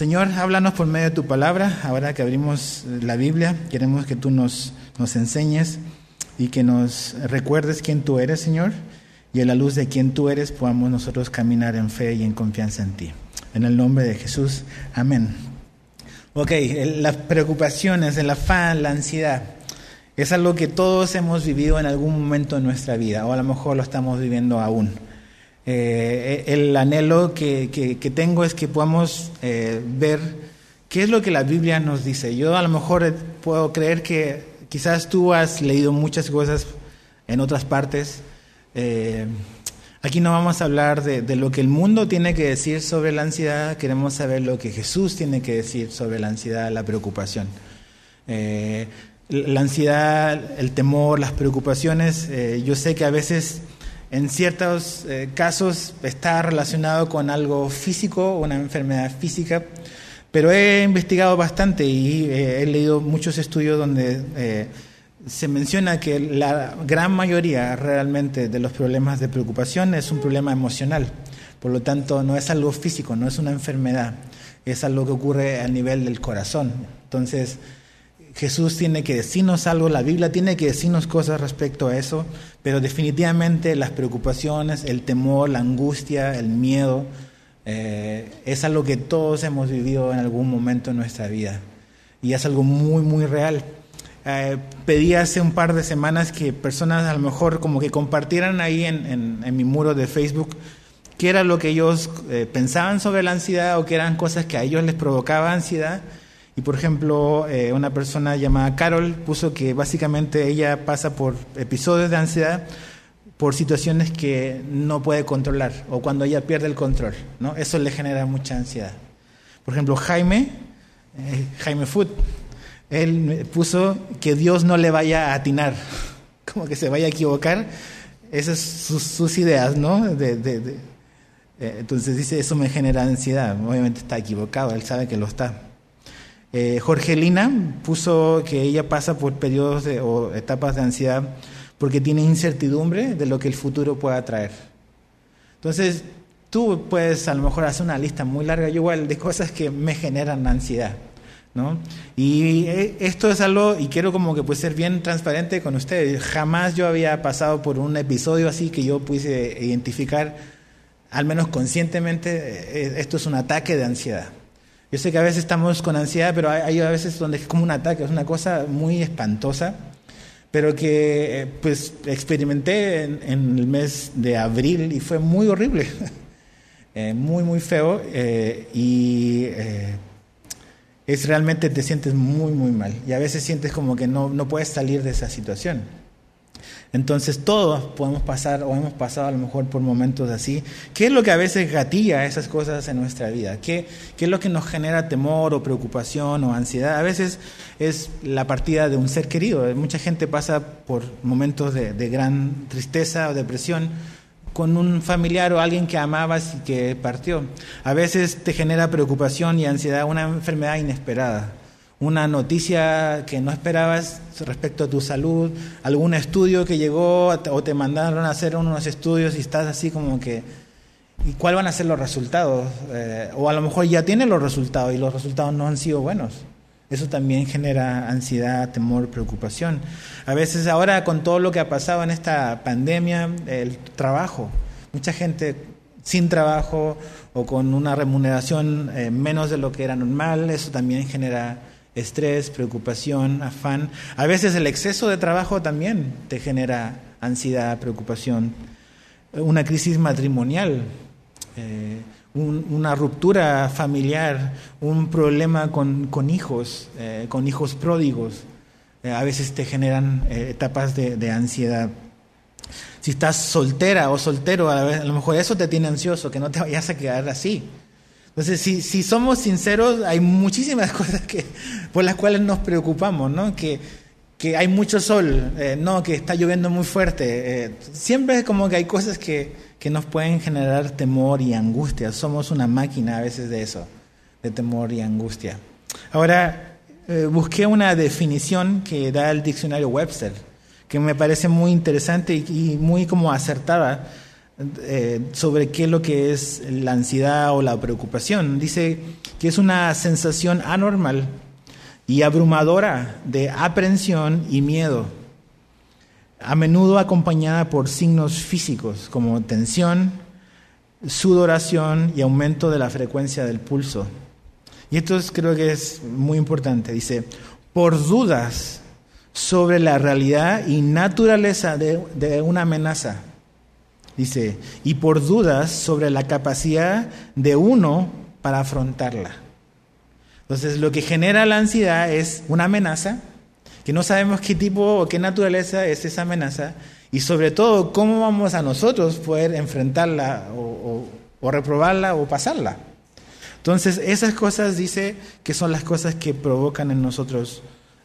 Señor, háblanos por medio de tu palabra. Ahora que abrimos la Biblia, queremos que tú nos, nos enseñes y que nos recuerdes quién tú eres, Señor, y a la luz de quién tú eres podamos nosotros caminar en fe y en confianza en ti. En el nombre de Jesús, amén. Ok, las preocupaciones, el afán, la ansiedad, es algo que todos hemos vivido en algún momento de nuestra vida, o a lo mejor lo estamos viviendo aún. Eh, el anhelo que, tengo es que podamos eh, ver qué es lo que la Biblia nos dice. Yo a lo mejor puedo creer que Quizás tú has leído muchas cosas en otras partes. Eh, aquí no vamos a hablar de, lo que el mundo tiene que decir sobre la ansiedad, queremos saber lo que Jesús tiene que decir sobre la ansiedad, la preocupación. Eh, la ansiedad, el temor, las preocupaciones, eh, yo sé que a veces en ciertos casos está relacionado con algo físico, una enfermedad física. Pero he investigado bastante y eh, he leído muchos estudios donde eh, se menciona que la gran mayoría realmente de los problemas de preocupación es un problema emocional. Por lo tanto, no es algo físico, no es una enfermedad, es algo que ocurre a nivel del corazón. Entonces, Jesús tiene que decirnos algo, la Biblia tiene que decirnos cosas respecto a eso, pero definitivamente las preocupaciones, el temor, la angustia, el miedo, eh, es algo que todos hemos vivido en algún momento en nuestra vida y es algo muy, muy real. Eh, pedí hace un par de semanas que personas a lo mejor como que compartieran ahí en, mi muro de Facebook qué era lo que ellos eh, pensaban sobre la ansiedad o qué eran cosas que a ellos les provocaba ansiedad. Y por ejemplo, una persona llamada Carol puso que básicamente ella pasa por episodios de ansiedad por situaciones que no puede controlar o cuando ella pierde el control, ¿no? Eso le genera mucha ansiedad. Por ejemplo, Jaime, eh, Jaime Food, él puso que Dios no le vaya a atinar, como que se vaya a equivocar. Esas son sus, ideas, ¿no? De, eh, entonces dice, eso me genera ansiedad. Obviamente está equivocado, él sabe que lo está. Eh, Jorgelina puso que ella pasa por periodos o etapas de ansiedad porque tiene incertidumbre de lo que el futuro pueda traer. Entonces, tú puedes a lo mejor hacer una lista muy larga, igual, de cosas que me generan ansiedad. ¿no? Y eh, esto es algo, y quiero como que pues ser bien transparente con ustedes, jamás yo había pasado por un episodio así que yo pudiese identificar, al menos conscientemente, eh, esto es un ataque de ansiedad. Yo sé que a veces estamos con ansiedad, pero hay, a veces donde es como un ataque, es una cosa muy espantosa pero que eh, pues experimenté en, el mes de abril y fue muy horrible, eh, muy, muy feo eh, y es realmente te sientes muy, muy mal y a veces sientes como que no, no puedes salir de esa situación. Entonces todos podemos pasar o hemos pasado a lo mejor por momentos así. ¿Qué es lo que a veces gatilla esas cosas en nuestra vida? ¿Qué, ¿Qué, es lo que nos genera temor o preocupación o ansiedad? A veces es la partida de un ser querido. Mucha gente pasa por momentos de, de gran tristeza o depresión con un familiar o alguien que amabas y que partió. A veces te genera preocupación y ansiedad una enfermedad inesperada una noticia que no esperabas respecto a tu salud, algún estudio que llegó o te mandaron a hacer unos estudios y estás así como que, ¿y cuáles van a ser los resultados? Eh, o a lo mejor ya tienes los resultados y los resultados no han sido buenos. Eso también genera ansiedad, temor, preocupación. A veces ahora con todo lo que ha pasado en esta pandemia, el trabajo, mucha gente sin trabajo o con una remuneración eh, menos de lo que era normal, eso también genera estrés, preocupación, afán. A veces el exceso de trabajo también te genera ansiedad, preocupación. Una crisis matrimonial, eh, una ruptura familiar, un problema con, hijos, eh, con hijos pródigos. Eh, a veces te generan etapas de, de, ansiedad. Si estás soltera o soltero, a lo mejor eso te tiene ansioso, que no te vayas a quedar así. Entonces, si, si somos sinceros, hay muchísimas cosas que, por las cuales nos preocupamos, ¿no? Que, que hay mucho sol, eh, no, que está lloviendo muy fuerte. Eh, siempre es como que hay cosas que, que nos pueden generar temor y angustia. Somos una máquina a veces de eso, de temor y angustia. Ahora, eh, busqué una definición que da el diccionario Webster, que me parece muy interesante y, y muy como acertada eh, sobre qué es lo que es la ansiedad o la preocupación. Dice que es una sensación anormal y abrumadora de aprensión y miedo, a menudo acompañada por signos físicos como tensión, sudoración y aumento de la frecuencia del pulso. Y esto creo que es muy importante. Dice, por dudas sobre la realidad y naturaleza de una amenaza. Dice, y por dudas sobre la capacidad de uno para afrontarla. Entonces, lo que genera la ansiedad es una amenaza, que no sabemos qué tipo o qué naturaleza es esa amenaza, y sobre todo, cómo vamos a nosotros poder enfrentarla o, o reprobarla o pasarla. Entonces, esas cosas dice que son las cosas que provocan en nosotros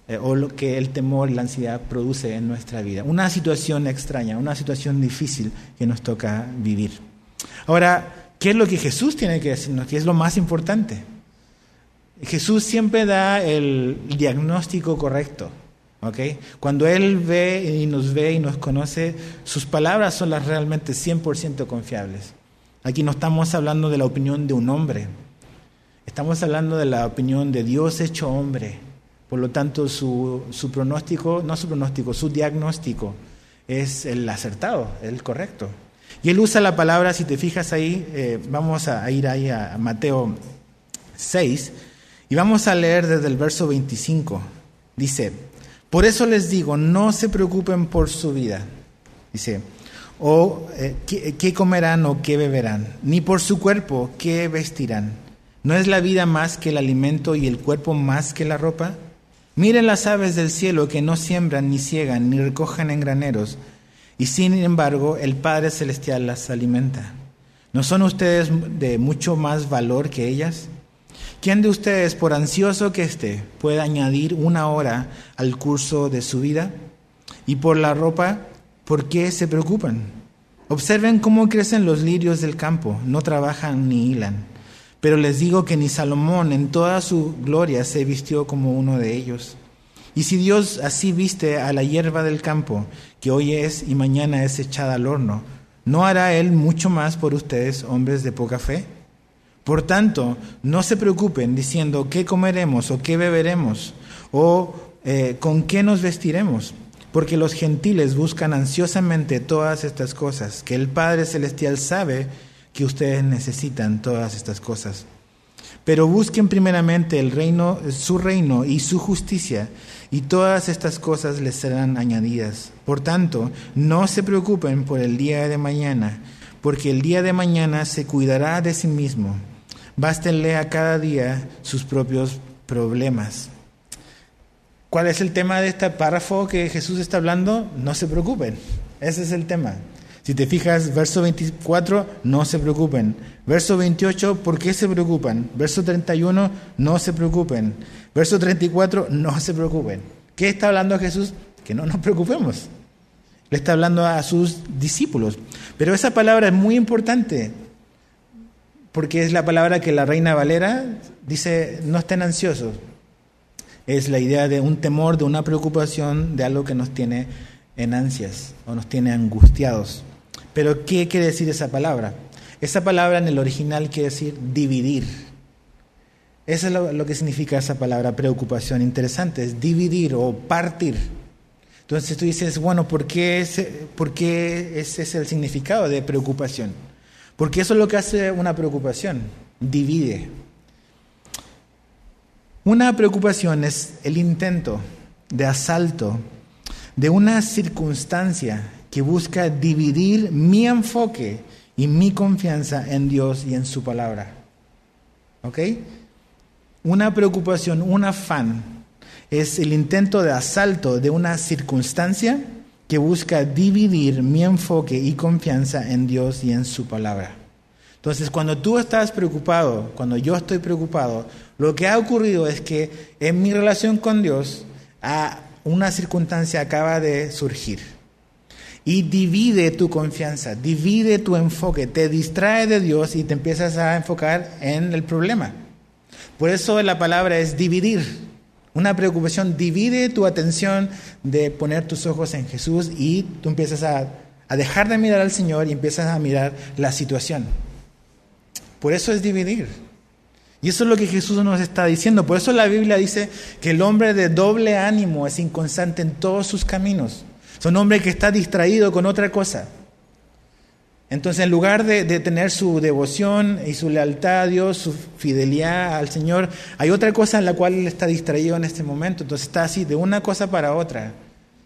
eh, o lo que el temor y la ansiedad produce en nuestra vida. Una situación extraña, una situación difícil que nos toca vivir. Ahora, ¿qué es lo que Jesús tiene que decirnos? ¿Qué es lo más importante? Jesús siempre da el diagnóstico correcto. ¿okay? Cuando Él ve y nos ve y nos conoce, sus palabras son las realmente 100% confiables. Aquí no estamos hablando de la opinión de un hombre, estamos hablando de la opinión de Dios hecho hombre por lo tanto, su, su pronóstico, no su pronóstico, su diagnóstico es el acertado, el correcto. Y él usa la palabra, si te fijas ahí, eh, vamos a ir ahí a Mateo 6 y vamos a leer desde el verso 25. Dice, por eso les digo, no se preocupen por su vida. Dice, o eh, ¿qué, comerán o qué beberán, ni por su cuerpo, qué vestirán. ¿No es la vida más que el alimento y el cuerpo más que la ropa? Miren las aves del cielo que no siembran, ni ciegan, ni recogen en graneros, y sin embargo el Padre Celestial las alimenta. ¿No son ustedes de mucho más valor que ellas? ¿Quién de ustedes, por ansioso que esté, puede añadir una hora al curso de su vida? Y por la ropa, ¿por qué se preocupan? Observen cómo crecen los lirios del campo, no trabajan ni hilan. Pero les digo que ni Salomón en toda su gloria se vistió como uno de ellos. Y si Dios así viste a la hierba del campo, que hoy es y mañana es echada al horno, ¿no hará Él mucho más por ustedes, hombres de poca fe? Por tanto, no se preocupen diciendo qué comeremos o qué beberemos o eh, con qué nos vestiremos, porque los gentiles buscan ansiosamente todas estas cosas que el Padre Celestial sabe que ustedes necesitan todas estas cosas. Pero busquen primeramente el reino, su reino y su justicia, y todas estas cosas les serán añadidas. Por tanto, no se preocupen por el día de mañana, porque el día de mañana se cuidará de sí mismo. Bástenle a cada día sus propios problemas. ¿Cuál es el tema de este párrafo que Jesús está hablando? No se preocupen. Ese es el tema. Si te fijas, verso 24, no se preocupen. Verso 28, ¿por qué se preocupan? Verso 31, no se preocupen. Verso 34, no se preocupen. ¿Qué está hablando Jesús? Que no nos preocupemos. Le está hablando a sus discípulos. Pero esa palabra es muy importante, porque es la palabra que la reina Valera dice, no estén ansiosos. Es la idea de un temor, de una preocupación, de algo que nos tiene en ansias o nos tiene angustiados. Pero ¿qué quiere decir esa palabra? Esa palabra en el original quiere decir dividir. Eso es lo, que significa esa palabra preocupación. Interesante, es dividir o partir. Entonces tú dices, bueno, ¿por qué, ese, ¿por qué ese es el significado de preocupación? Porque eso es lo que hace una preocupación, divide. Una preocupación es el intento de asalto de una circunstancia que busca dividir mi enfoque y mi confianza en Dios y en su palabra. ¿Ok? Una preocupación, un afán, es el intento de asalto de una circunstancia que busca dividir mi enfoque y confianza en Dios y en su palabra. Entonces, cuando tú estás preocupado, cuando yo estoy preocupado, lo que ha ocurrido es que en mi relación con Dios, una circunstancia acaba de surgir y divide tu confianza, divide tu enfoque, te distrae de Dios y te empiezas a enfocar en el problema. Por eso la palabra es dividir. Una preocupación divide tu atención de poner tus ojos en Jesús y tú empiezas a, a dejar de mirar al Señor y empiezas a mirar la situación. Por eso es dividir. Y eso es lo que Jesús nos está diciendo. Por eso la Biblia dice que el hombre de doble ánimo es inconstante en todos sus caminos. Es un hombre que está distraído con otra cosa. Entonces, en lugar de, tener su devoción y su lealtad a Dios, su fidelidad al Señor, hay otra cosa en la cual él está distraído en este momento. Entonces está así, de una cosa para otra.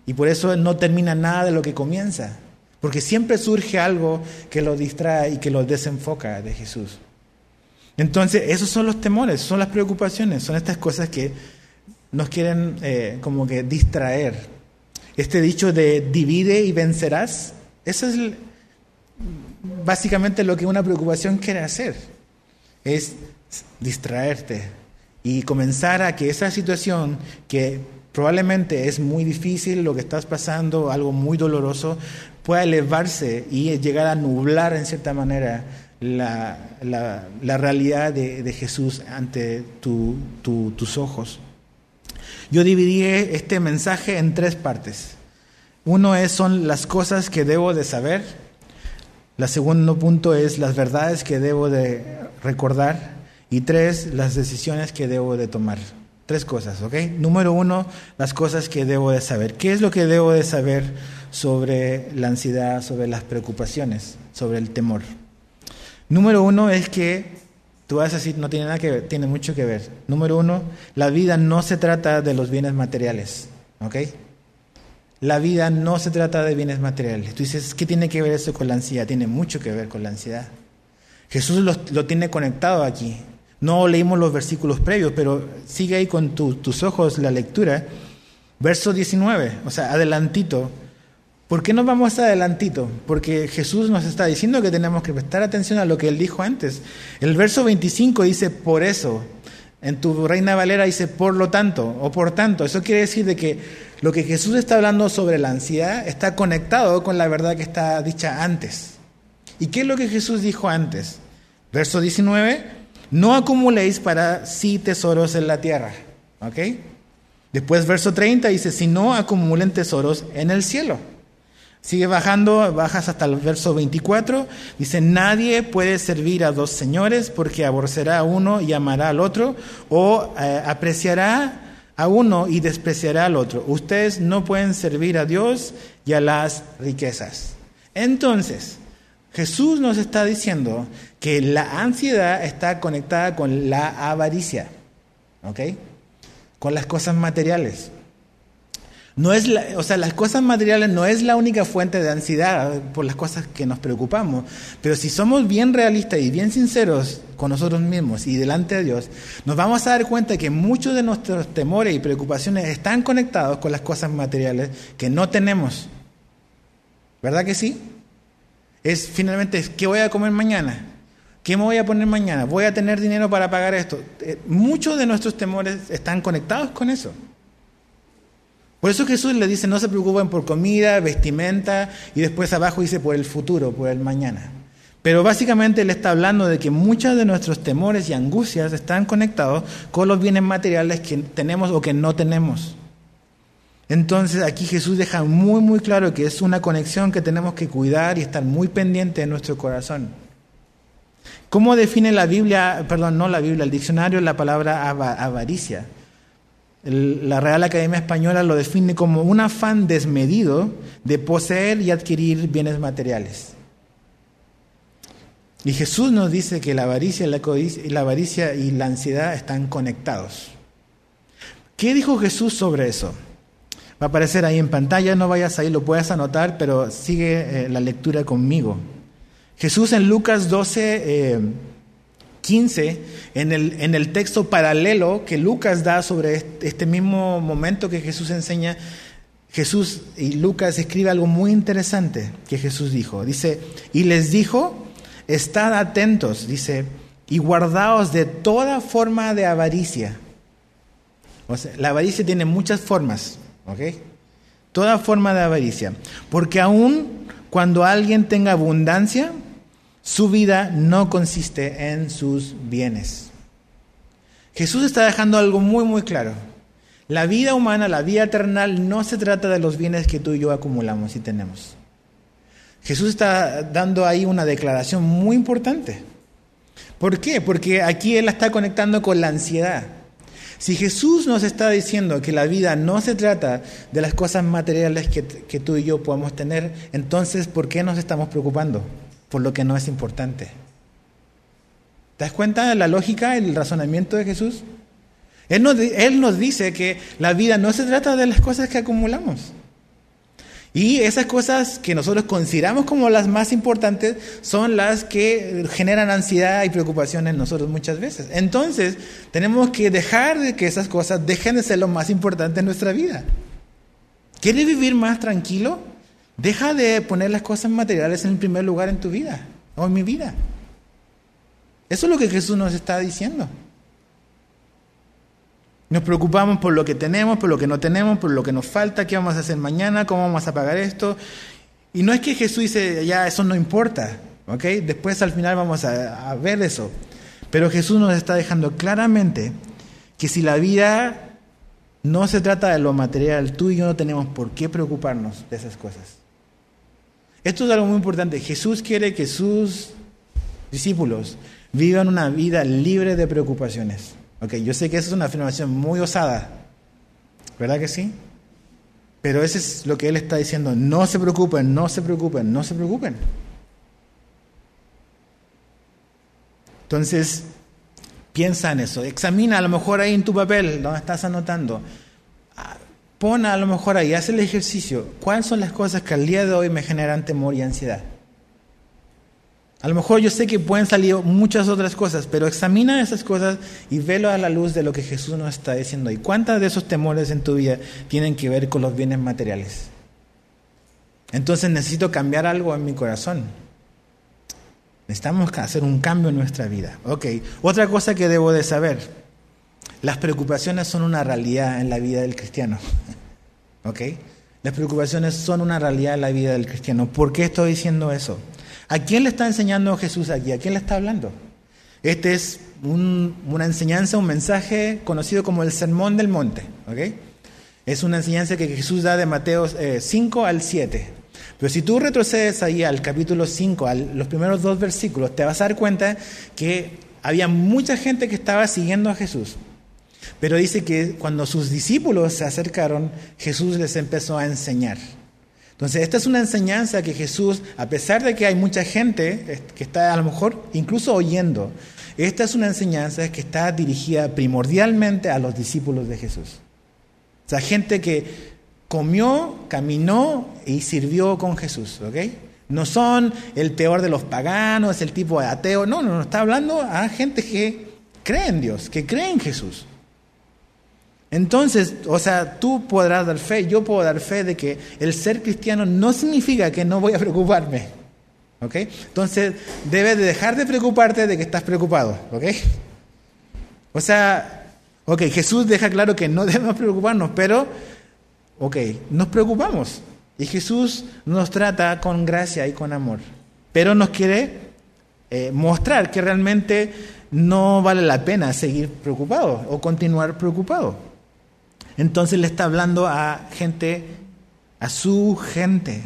Y por eso no termina nada de lo que comienza. Porque siempre surge algo que lo distrae y que lo desenfoca de Jesús. Entonces, esos son los temores, son las preocupaciones, son estas cosas que nos quieren eh, como que distraer. Este dicho de divide y vencerás, eso es básicamente lo que una preocupación quiere hacer, es distraerte y comenzar a que esa situación que probablemente es muy difícil, lo que estás pasando, algo muy doloroso, pueda elevarse y llegar a nublar en cierta manera la, realidad de, Jesús ante tus ojos. Yo dividí este mensaje en tres partes. Uno es, son las cosas que debo de saber, la segundo punto es las verdades que debo de recordar. Y tres, las decisiones que debo de tomar. Tres cosas, ¿ok? Número uno, las cosas que debo de saber. ¿Qué es lo que debo de saber sobre la ansiedad, sobre las preocupaciones, sobre el temor? Número uno es que, tú vas a no tiene nada que ver, tiene mucho que ver. Número uno, la vida no se trata de los bienes materiales, ¿ok? La vida no se trata de bienes materiales. Tú dices, ¿qué tiene que ver eso con la ansiedad? Tiene mucho que ver con la ansiedad. Jesús lo, tiene conectado aquí. No leímos los versículos previos, pero sigue ahí con tus ojos la lectura. Verso 19, o sea, adelantito. ¿Por qué nos vamos adelantito? Porque Jesús nos está diciendo que tenemos que prestar atención a lo que él dijo antes. El verso 25 dice, por eso. En tu Reina Valera dice, por lo tanto, o por tanto. Eso quiere decir de que lo que Jesús está hablando sobre la ansiedad está conectado con la verdad que está dicha antes. ¿Y qué es lo que Jesús dijo antes? Verso 19, no acumuléis para sí tesoros en la tierra. ¿Ok? Después verso 30 dice, si no acumulen tesoros en el cielo. Sigue bajando, bajas hasta el verso 24. Dice, nadie puede servir a dos señores porque aborrecerá a uno y amará al otro, o eh, apreciará a uno y despreciará al otro. Ustedes no pueden servir a Dios y a las riquezas. Entonces, Jesús nos está diciendo que la ansiedad está conectada con la avaricia, ¿ok? Con las cosas materiales. No es o sea, las cosas materiales no es la única fuente de ansiedad por las cosas que nos preocupamos, pero si somos bien realistas y bien sinceros con nosotros mismos y delante de Dios, nos vamos a dar cuenta que muchos de nuestros temores y preocupaciones están conectados con las cosas materiales que no tenemos. ¿Verdad que sí? Es finalmente, ¿qué voy a comer mañana? ¿Qué me voy a poner mañana? ¿Voy a tener dinero para pagar esto? Eh, muchos de nuestros temores están conectados con eso. Por eso Jesús le dice, no se preocupen por comida, vestimenta, y después abajo dice por el futuro, por el mañana. Pero básicamente él está hablando de que muchos de nuestros temores y angustias están conectados con los bienes materiales que tenemos o que no tenemos. Entonces aquí Jesús deja muy muy claro que es una conexión que tenemos que cuidar y estar muy pendiente de nuestro corazón. ¿Cómo define la Biblia, perdón, no la Biblia, el diccionario la palabra avaricia? La Real Academia Española lo define como un afán desmedido de poseer y adquirir bienes materiales. Y Jesús nos dice que la avaricia, y la ansiedad están conectados. ¿Qué dijo Jesús sobre eso? Va a aparecer ahí en pantalla, no vayas ahí, lo puedes anotar, pero sigue eh, la lectura conmigo. Jesús en Lucas 12, 15, en el, en el texto paralelo que Lucas da sobre este mismo momento que Jesús enseña, Jesús y Lucas escribe algo muy interesante que Jesús dijo. Dice, y les dijo, estad atentos, dice, y guardaos de toda forma de avaricia. O sea, la avaricia tiene muchas formas, ¿ok? Toda forma de avaricia. Porque aun cuando alguien tenga abundancia, su vida no consiste en sus bienes. Jesús está dejando algo muy, muy claro. La vida humana, la vida eternal, no se trata de los bienes que tú y yo acumulamos y tenemos, Jesús está dando ahí una declaración muy importante. ¿Por qué? Porque aquí Él está conectando con la ansiedad. Si Jesús nos está diciendo que la vida no se trata de las cosas materiales que, que, tú y yo podemos tener, entonces ¿por qué nos estamos preocupando por lo que no es importante? ¿Te das cuenta de la lógica, el razonamiento de Jesús? Él nos, él nos dice que la vida no se trata de las cosas que acumulamos. Y esas cosas que nosotros consideramos como las más importantes son las que generan ansiedad y preocupación en nosotros muchas veces. Entonces, tenemos que dejar de que esas cosas dejen de ser lo más importante en nuestra vida. ¿Quieres vivir más tranquilo? Deja de poner las cosas materiales en el primer lugar en tu vida o en mi vida. Eso es lo que Jesús nos está diciendo. Nos preocupamos por lo que tenemos, por lo que no tenemos, por lo que nos falta, qué vamos a hacer mañana, cómo vamos a pagar esto. Y no es que Jesús dice, ya, eso no importa, ¿ok? Después al final vamos a, a ver eso. Pero Jesús nos está dejando claramente que si la vida no se trata de lo material, tú y yo no tenemos por qué preocuparnos de esas cosas. Esto es algo muy importante. Jesús quiere que sus discípulos vivan una vida libre de preocupaciones. Ok, yo sé que esa es una afirmación muy osada, ¿verdad que sí? Pero eso es lo que él está diciendo, no se preocupen, no se preocupen, no se preocupen. Entonces, piensa en eso, examina a lo mejor ahí en tu papel, donde estás anotando, pon a lo mejor ahí, haz el ejercicio, ¿cuáles son las cosas que al día de hoy me generan temor y ansiedad? A lo mejor yo sé que pueden salir muchas otras cosas, pero examina esas cosas y velo a la luz de lo que Jesús nos está diciendo. ¿Y cuántas de esos temores en tu vida tienen que ver con los bienes materiales? Entonces necesito cambiar algo en mi corazón. Necesitamos hacer un cambio en nuestra vida. Ok, otra cosa que debo de saber. Las preocupaciones son una realidad en la vida del cristiano. ok, las preocupaciones son una realidad en la vida del cristiano. ¿Por qué estoy diciendo eso? ¿A quién le está enseñando Jesús aquí? ¿A quién le está hablando? Este es una enseñanza, un mensaje conocido como el Sermón del Monte. Es una enseñanza que Jesús da de Mateo 5 eh, al 7. Pero si tú retrocedes ahí al capítulo 5, a los primeros dos versículos, te vas a dar cuenta que había mucha gente que estaba siguiendo a Jesús. Pero dice que cuando sus discípulos se acercaron, Jesús les empezó a enseñar. Entonces, esta es una enseñanza que Jesús, a pesar de que hay mucha gente que está a lo mejor incluso oyendo, esta es una enseñanza que está dirigida primordialmente a los discípulos de Jesús. O sea, gente que comió, caminó y sirvió con Jesús, ¿ok? No son el peor de los paganos, el tipo de ateo, no, no, no, está hablando a gente que cree en Dios, que cree en Jesús. Entonces, o sea, tú podrás dar fe, yo puedo dar fe de que el ser cristiano no significa que no voy a preocuparme. ¿Ok? Entonces, debes de dejar de preocuparte de que estás preocupado. ¿Ok? O sea, ok, Jesús deja claro que no debemos preocuparnos, pero, ok, nos preocupamos. Y Jesús nos trata con gracia y con amor. Pero nos quiere eh, mostrar que realmente no vale la pena seguir preocupado o continuar preocupado. Entonces le está hablando a gente, a su gente.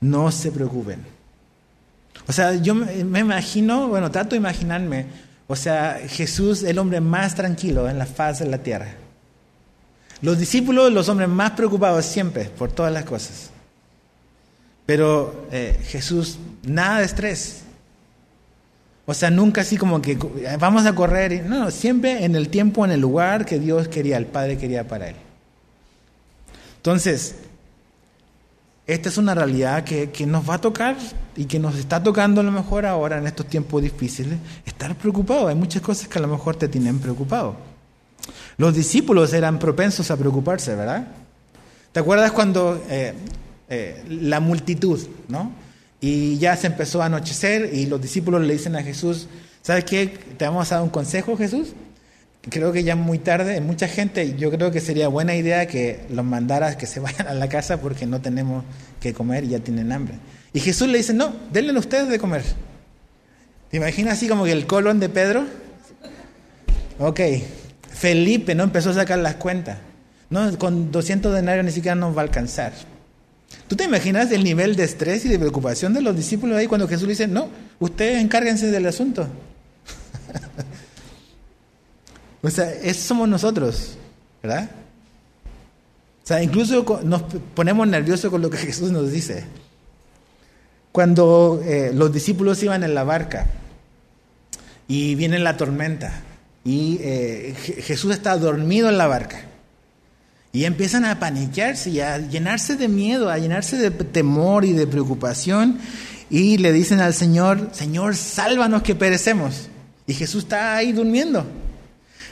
No se preocupen. O sea, yo me imagino, bueno, trato de imaginarme, o sea, Jesús, el hombre más tranquilo en la faz de la tierra. Los discípulos, los hombres más preocupados siempre por todas las cosas. Pero eh, Jesús, nada de estrés. O sea, nunca así como que vamos a correr. No, siempre en el tiempo, en el lugar que Dios quería, el Padre quería para él. Entonces, esta es una realidad que, que, nos va a tocar y que nos está tocando a lo mejor ahora en estos tiempos difíciles, estar preocupado. Hay muchas cosas que a lo mejor te tienen preocupado. Los discípulos eran propensos a preocuparse, ¿verdad? ¿Te acuerdas cuando eh, eh, la multitud, ¿no? Y ya se empezó a anochecer y los discípulos le dicen a Jesús, ¿sabes qué? ¿Te vamos a dar un consejo, Jesús? Creo que ya muy tarde, mucha gente, yo creo que sería buena idea que los mandaras que se vayan a la casa porque no tenemos que comer y ya tienen hambre. Y Jesús le dice, no, denle a ustedes de comer. ¿Te imaginas así como que el colon de Pedro? Ok, Felipe no empezó a sacar las cuentas. No, con 200 denarios ni siquiera nos va a alcanzar. ¿Tú te imaginas el nivel de estrés y de preocupación de los discípulos ahí cuando Jesús dice, no, ustedes encárguense del asunto? o sea, eso somos nosotros, ¿verdad? O sea, incluso nos ponemos nerviosos con lo que Jesús nos dice. Cuando eh, los discípulos iban en la barca y viene la tormenta y eh, Jesús está dormido en la barca. Y empiezan a paniquearse y a llenarse de miedo, a llenarse de temor y de preocupación. Y le dicen al Señor, Señor, sálvanos que perecemos. Y Jesús está ahí durmiendo.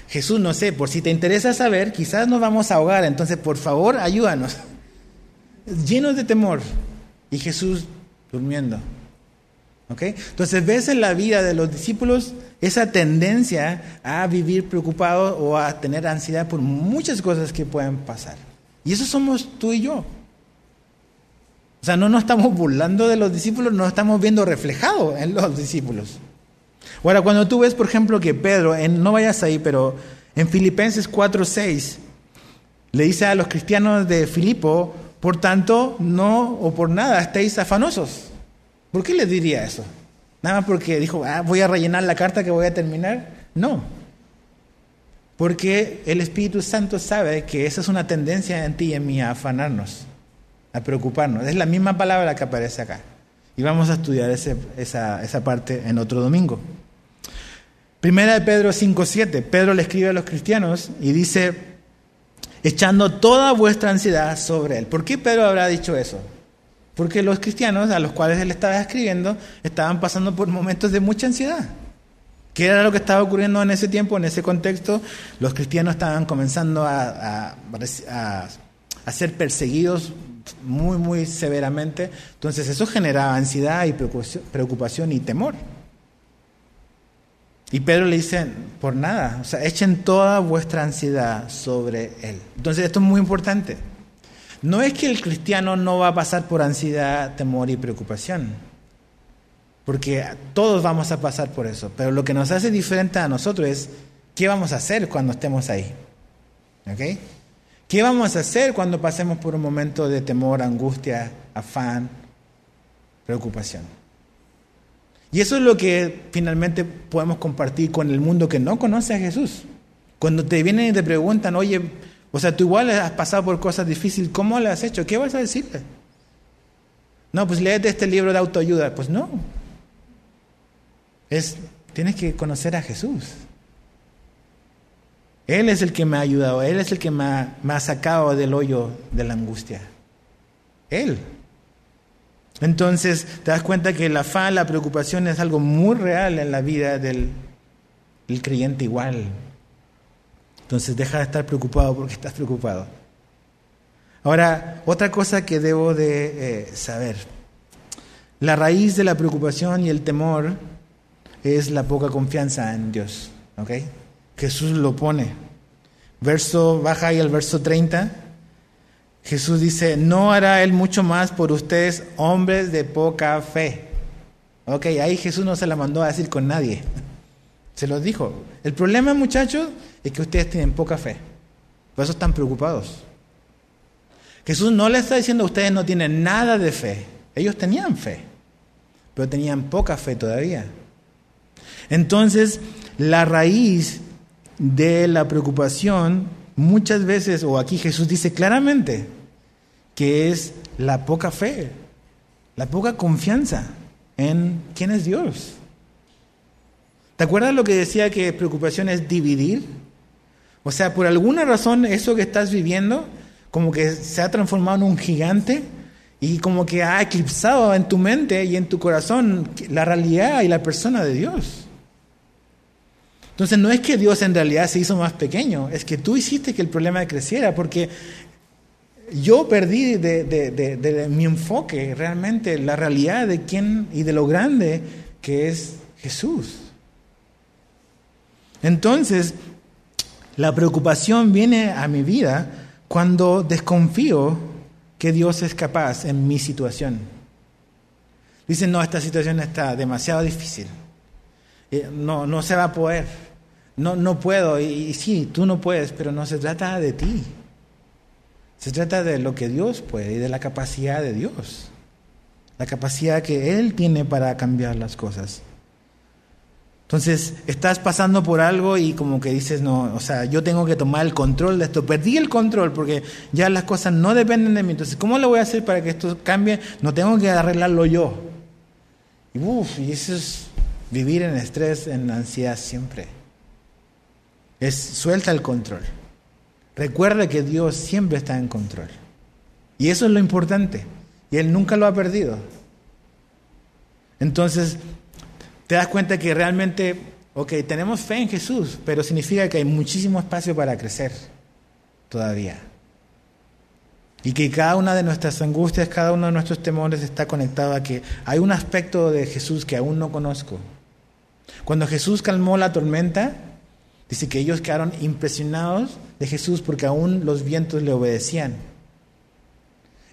Jesús, no sé, por si te interesa saber, quizás nos vamos a ahogar, entonces por favor ayúdanos. Llenos de temor. Y Jesús durmiendo. ¿Ok? Entonces ves en la vida de los discípulos esa tendencia a vivir preocupado o a tener ansiedad por muchas cosas que pueden pasar. Y eso somos tú y yo. O sea, no nos estamos burlando de los discípulos, nos estamos viendo reflejado en los discípulos. Ahora, cuando tú ves, por ejemplo, que Pedro, en, no vayas ahí, pero en Filipenses 4:6, le dice a los cristianos de Filipo, por tanto, no o por nada estéis afanosos. ¿Por qué les diría eso? Nada más porque dijo, ah, voy a rellenar la carta que voy a terminar. No. Porque el Espíritu Santo sabe que esa es una tendencia en ti y en mí a afanarnos, a preocuparnos. Es la misma palabra que aparece acá. Y vamos a estudiar esa, esa parte en otro domingo. Primera de Pedro 5.7. Pedro le escribe a los cristianos y dice, echando toda vuestra ansiedad sobre él. ¿Por qué Pedro habrá dicho eso? Porque los cristianos a los cuales él estaba escribiendo estaban pasando por momentos de mucha ansiedad. ¿Qué era lo que estaba ocurriendo en ese tiempo, en ese contexto? Los cristianos estaban comenzando a, ser perseguidos muy, muy severamente. Entonces eso generaba ansiedad y preocupación y temor. Y Pedro le dice, por nada, o sea, echen toda vuestra ansiedad sobre él. Entonces esto es muy importante. No es que el cristiano no va a pasar por ansiedad, temor y preocupación, porque todos vamos a pasar por eso, pero lo que nos hace diferente a nosotros es qué vamos a hacer cuando estemos ahí. ¿Ok? ¿Qué vamos a hacer cuando pasemos por un momento de temor, angustia, afán, preocupación? Y eso es lo que finalmente podemos compartir con el mundo que no conoce a Jesús. Cuando te vienen y te preguntan, oye, o sea, tú igual has pasado por cosas difíciles, ¿cómo le has hecho? ¿Qué vas a decirle? No, pues léete este libro de autoayuda. Pues no. Es, tienes que conocer a Jesús. Él es el que me ha ayudado, Él es el que me ha, sacado del hoyo de la angustia. Él. Entonces te das cuenta que la fa, la preocupación es algo muy real en la vida del creyente igual. Entonces deja de estar preocupado porque estás preocupado. Ahora, otra cosa que debo de eh, saber. La raíz de la preocupación y el temor es la poca confianza en Dios. ¿ok? Jesús lo pone. Verso, baja ahí el verso 30. Jesús dice, no hará Él mucho más por ustedes, hombres de poca fe. Ok, ahí Jesús no se la mandó a decir con nadie. Se los dijo. El problema, muchachos, es que ustedes tienen poca fe. Por eso están preocupados. Jesús no le está diciendo a ustedes no tienen nada de fe. Ellos tenían fe, pero tenían poca fe todavía. Entonces, la raíz de la preocupación muchas veces, o aquí Jesús dice claramente, que es la poca fe, la poca confianza en quién es Dios. ¿Te acuerdas lo que decía que preocupación es dividir? O sea, por alguna razón eso que estás viviendo como que se ha transformado en un gigante y como que ha eclipsado en tu mente y en tu corazón la realidad y la persona de Dios. Entonces no es que Dios en realidad se hizo más pequeño, es que tú hiciste que el problema creciera, porque yo perdí de, de mi enfoque realmente la realidad de quién y de lo grande que es Jesús. Entonces, la preocupación viene a mi vida cuando desconfío que Dios es capaz en mi situación. Dicen, no, esta situación está demasiado difícil. Eh, no, no se va a poder. No, no puedo. Y, y sí, tú no puedes, pero no se trata de ti. Se trata de lo que Dios puede y de la capacidad de Dios. La capacidad que Él tiene para cambiar las cosas. Entonces, estás pasando por algo y como que dices, no, o sea, yo tengo que tomar el control de esto. Perdí el control porque ya las cosas no dependen de mí. Entonces, ¿cómo lo voy a hacer para que esto cambie? No tengo que arreglarlo yo. Y, uf, y eso es vivir en estrés, en ansiedad siempre. Es suelta el control. Recuerda que Dios siempre está en control. Y eso es lo importante. Y Él nunca lo ha perdido. Entonces, te das cuenta que realmente, ok, tenemos fe en Jesús, pero significa que hay muchísimo espacio para crecer todavía. Y que cada una de nuestras angustias, cada uno de nuestros temores está conectado a que hay un aspecto de Jesús que aún no conozco. Cuando Jesús calmó la tormenta, dice que ellos quedaron impresionados de Jesús porque aún los vientos le obedecían.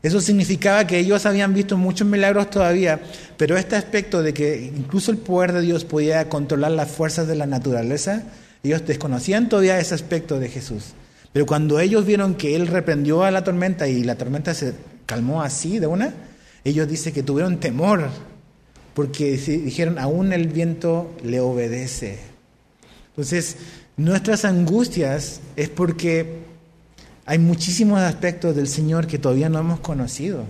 Eso significaba que ellos habían visto muchos milagros todavía, pero este aspecto de que incluso el poder de Dios podía controlar las fuerzas de la naturaleza, ellos desconocían todavía ese aspecto de Jesús. Pero cuando ellos vieron que Él reprendió a la tormenta y la tormenta se calmó así de una, ellos dicen que tuvieron temor, porque dijeron, aún el viento le obedece. Entonces, nuestras angustias es porque hay muchísimos aspectos del Señor que todavía no hemos conocido.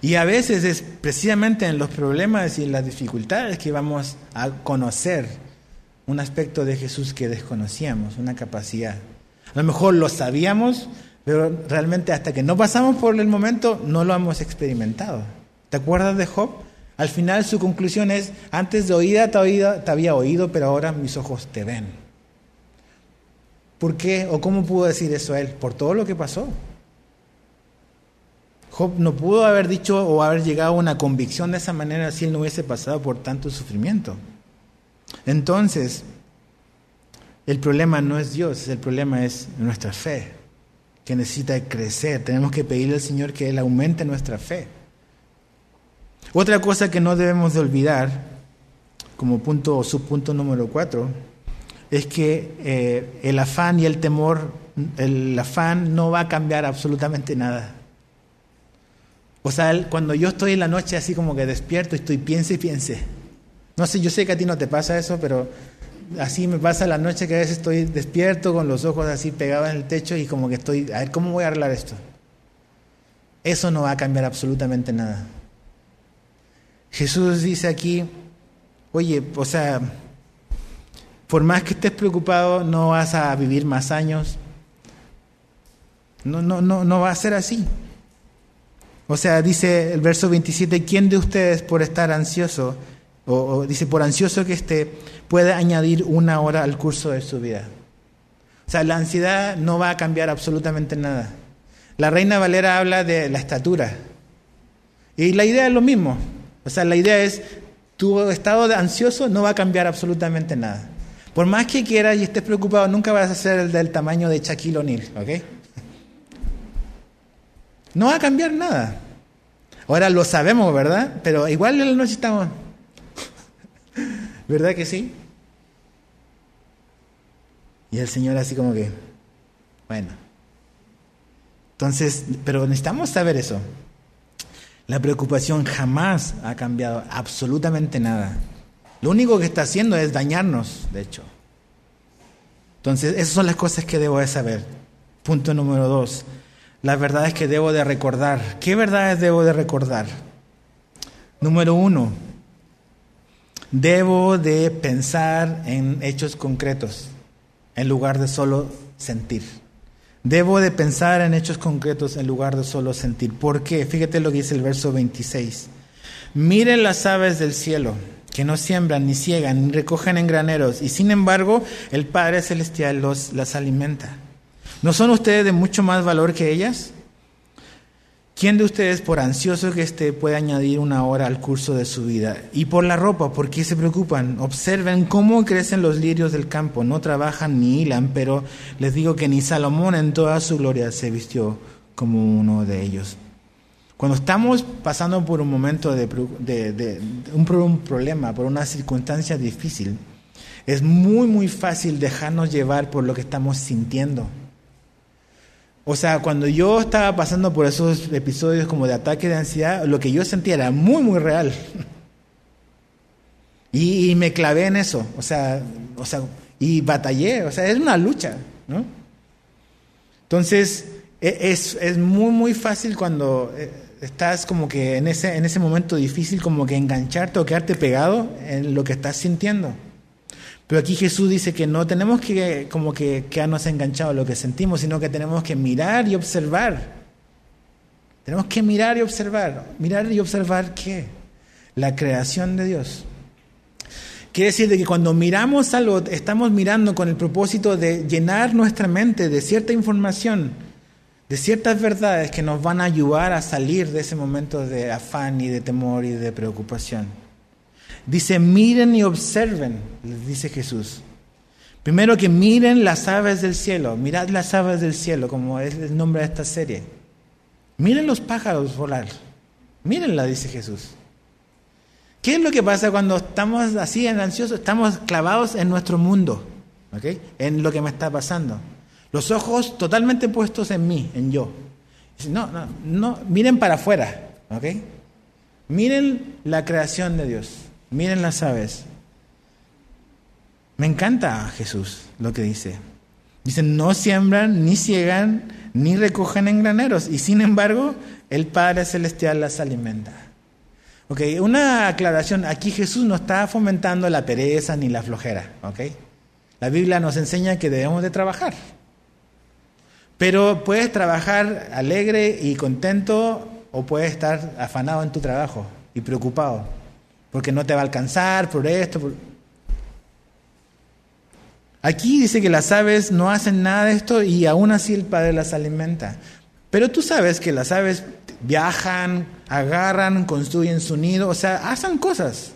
Y a veces es precisamente en los problemas y en las dificultades que vamos a conocer un aspecto de Jesús que desconocíamos, una capacidad. A lo mejor lo sabíamos, pero realmente hasta que no pasamos por el momento no lo hemos experimentado. ¿Te acuerdas de Job? Al final su conclusión es, antes de oída te había oído, pero ahora mis ojos te ven. ¿Por qué o cómo pudo decir eso él? Por todo lo que pasó. Job no pudo haber dicho o haber llegado a una convicción de esa manera si él no hubiese pasado por tanto sufrimiento. Entonces, el problema no es Dios, el problema es nuestra fe, que necesita crecer. Tenemos que pedirle al Señor que Él aumente nuestra fe. Otra cosa que no debemos de olvidar, como punto o subpunto número cuatro, es que eh, el afán y el temor, el afán no va a cambiar absolutamente nada. O sea, cuando yo estoy en la noche así como que despierto y estoy piense y piense. No sé, yo sé que a ti no te pasa eso, pero así me pasa la noche que a veces estoy despierto con los ojos así pegados en el techo y como que estoy, a ver, ¿cómo voy a arreglar esto? Eso no va a cambiar absolutamente nada. Jesús dice aquí, oye, o sea, por más que estés preocupado, no vas a vivir más años. No, no, no, no va a ser así. O sea, dice el verso 27, ¿quién de ustedes por estar ansioso, o, dice, por ansioso que esté, puede añadir una hora al curso de su vida? O sea, la ansiedad no va a cambiar absolutamente nada. La reina Valera habla de la estatura. Y la idea es lo mismo. O sea, la idea es, tu estado de ansioso no va a cambiar absolutamente nada. Por más que quieras y estés preocupado, nunca vas a ser el del tamaño de Shaquille O'Neal, ¿ok? No va a cambiar nada. Ahora lo sabemos, ¿verdad? Pero igual en la noche estamos. ¿Verdad que sí? Y el Señor así como que, bueno. Entonces, pero necesitamos saber eso. La preocupación jamás ha cambiado absolutamente nada. Lo único que está haciendo es dañarnos, de hecho. Entonces, esas son las cosas que debo de saber. Punto número dos. Las verdades que debo de recordar. ¿Qué verdades debo de recordar? Número uno. Debo de pensar en hechos concretos en lugar de solo sentir. Debo de pensar en hechos concretos en lugar de solo sentir. ¿Por qué? Fíjate lo que dice el verso 26. Miren las aves del cielo que no siembran, ni ciegan, ni recogen en graneros, y sin embargo el Padre Celestial los, las alimenta. ¿No son ustedes de mucho más valor que ellas? ¿Quién de ustedes, por ansioso que esté, puede añadir una hora al curso de su vida? Y por la ropa, ¿por qué se preocupan? Observen cómo crecen los lirios del campo, no trabajan ni hilan, pero les digo que ni Salomón en toda su gloria se vistió como uno de ellos. Cuando estamos pasando por un momento de, un, problema, por una circunstancia difícil, es muy, muy fácil dejarnos llevar por lo que estamos sintiendo. O sea, cuando yo estaba pasando por esos episodios como de ataque de ansiedad, lo que yo sentía era muy, muy real. Y, me clavé en eso, o sea, o sea, y batallé, o sea, es una lucha, ¿no? Entonces, e, es, es muy, muy fácil cuando eh, estás como que en ese, en ese momento difícil, como que engancharte o quedarte pegado en lo que estás sintiendo. Pero aquí Jesús dice que no tenemos que como que quedarnos enganchados a lo que sentimos, sino que tenemos que mirar y observar. Tenemos que mirar y observar. Mirar y observar qué? La creación de Dios. Quiere decir de que cuando miramos algo, estamos mirando con el propósito de llenar nuestra mente de cierta información, de ciertas verdades que nos van a ayudar a salir de ese momento de afán y de temor y de preocupación. Dice, miren y observen, les dice Jesús. Primero que miren las aves del cielo, mirad las aves del cielo, como es el nombre de esta serie. Miren los pájaros volar, mírenla, dice Jesús. ¿Qué es lo que pasa cuando estamos así en ansiosos? Estamos clavados en nuestro mundo, en lo que me está pasando. Los ojos totalmente puestos en mí, en yo. No, no, no, miren para afuera, ¿ok? Miren la creación de Dios. Miren las aves. Me encanta Jesús lo que dice. Dicen, no siembran, ni ciegan, ni recogen en graneros, y sin embargo, el Padre Celestial las alimenta. Ok, una aclaración, aquí Jesús no está fomentando la pereza ni la flojera, ok. La Biblia nos enseña que debemos de trabajar. Pero puedes trabajar alegre y contento o puedes estar afanado en tu trabajo y preocupado porque no te va a alcanzar por esto. Aquí dice que las aves no hacen nada de esto y aún así el Padre las alimenta. Pero tú sabes que las aves viajan, agarran, construyen su nido, o sea, hacen cosas.